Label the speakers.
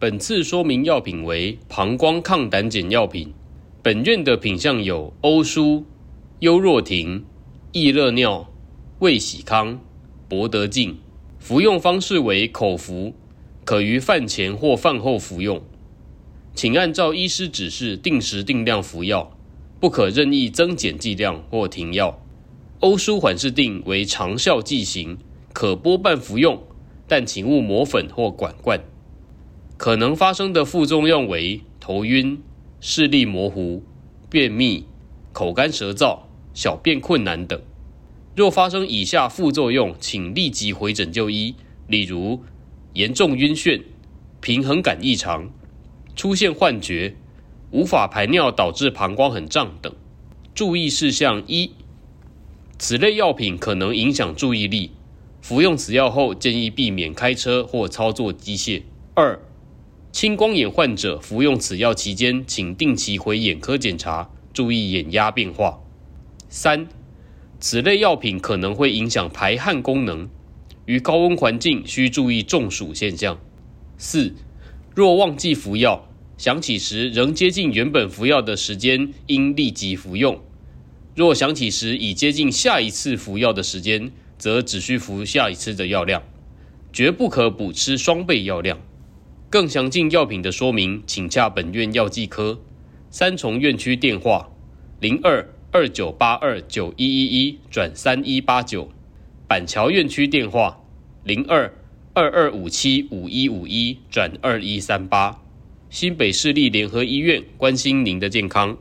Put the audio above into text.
Speaker 1: 本次说明药品为膀胱抗胆碱药品。本院的品项有欧舒、优若婷、益乐尿、胃喜康、博得净。服用方式为口服，可于饭前或饭后服用。请按照医师指示定时定量服药，不可任意增减剂量或停药。欧舒缓释定为长效剂型，可拨半服用，但请勿磨粉或管罐。可能发生的副作用为头晕、视力模糊、便秘、口干舌燥、小便困难等。若发生以下副作用，请立即回诊就医，例如严重晕眩、平衡感异常、出现幻觉、无法排尿导致膀胱很胀等。注意事项一：此类药品可能影响注意力，服用此药后建议避免开车或操作机械。二、青光眼患者服用此药期间，请定期回眼科检查，注意眼压变化。三、此类药品可能会影响排汗功能，于高温环境需注意中暑现象。四、若忘记服药，想起时仍接近原本服药的时间，应立即服用；若想起时已接近下一次服药的时间，则只需服下一次的药量，绝不可补吃双倍药量。更详尽药品的说明，请洽本院药剂科。三重院区电话：零二二九八二九一一一转三一八九。板桥院区电话：零二二二五七五一五一转二一三八。新北市立联合医院关心您的健康。